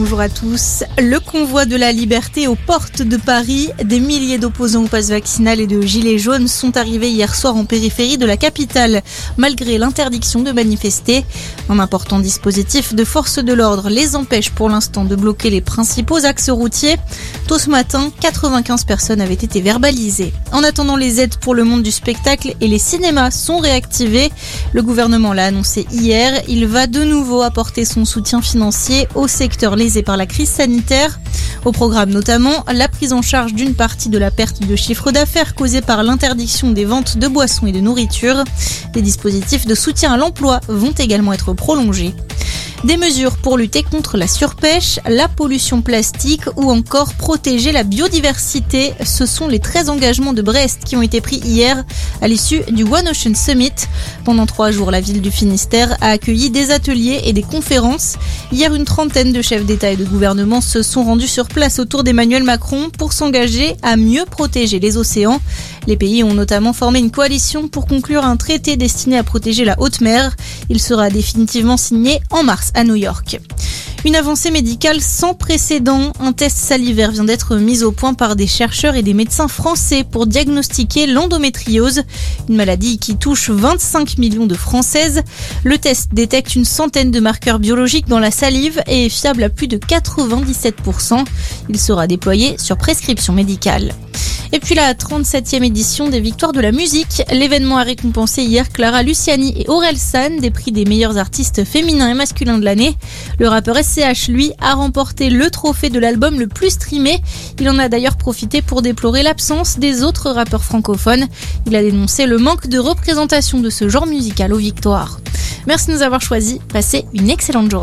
bonjour à tous. Le convoi de la liberté aux portes de Paris. Des milliers d'opposants au pass vaccinal et de gilets jaunes sont arrivés hier soir en périphérie de la capitale, malgré l'interdiction de manifester. Un important dispositif de force de l'ordre les empêche pour l'instant de bloquer les principaux axes routiers. Tôt ce matin, 95 personnes avaient été verbalisées. En attendant, les aides pour le monde du spectacle et les cinémas sont réactivées. Le gouvernement l'a annoncé hier. Il va de nouveau apporter son soutien financier au secteur par la crise sanitaire. Au programme notamment la prise en charge d'une partie de la perte de chiffre d'affaires causée par l'interdiction des ventes de boissons et de nourriture. Des dispositifs de soutien à l'emploi vont également être prolongés. Des mesures pour lutter contre la surpêche, la pollution plastique ou encore protéger la biodiversité. Ce sont les 13 engagements de Brest qui ont été pris hier à l'issue du One Ocean Summit. Pendant trois jours, la ville du Finistère a accueilli des ateliers et des conférences. Hier, une trentaine de chefs d'État et de gouvernement se sont rendus sur place autour d'Emmanuel Macron pour s'engager à mieux protéger les océans. Les pays ont notamment formé une coalition pour conclure un traité destiné à protéger la haute mer. Il sera définitivement signé en mars à New York. Une avancée médicale sans précédent. Un test salivaire vient d'être mis au point par des chercheurs et des médecins français pour diagnostiquer l'endométriose, une maladie qui touche 25 millions de Françaises. Le test détecte une centaine de marqueurs biologiques dans la salive et est fiable à plus de 97%. Il sera déployé sur prescription médicale. Et puis la 37e édition des Victoires de la musique. L'événement a récompensé hier Clara Luciani et Aurel San des prix des meilleurs artistes féminins et masculins de l'année. Le rappeur SCH, lui, a remporté le trophée de l'album le plus streamé. Il en a d'ailleurs profité pour déplorer l'absence des autres rappeurs francophones. Il a dénoncé le manque de représentation de ce genre musical aux Victoires. Merci de nous avoir choisis. Passez une excellente journée.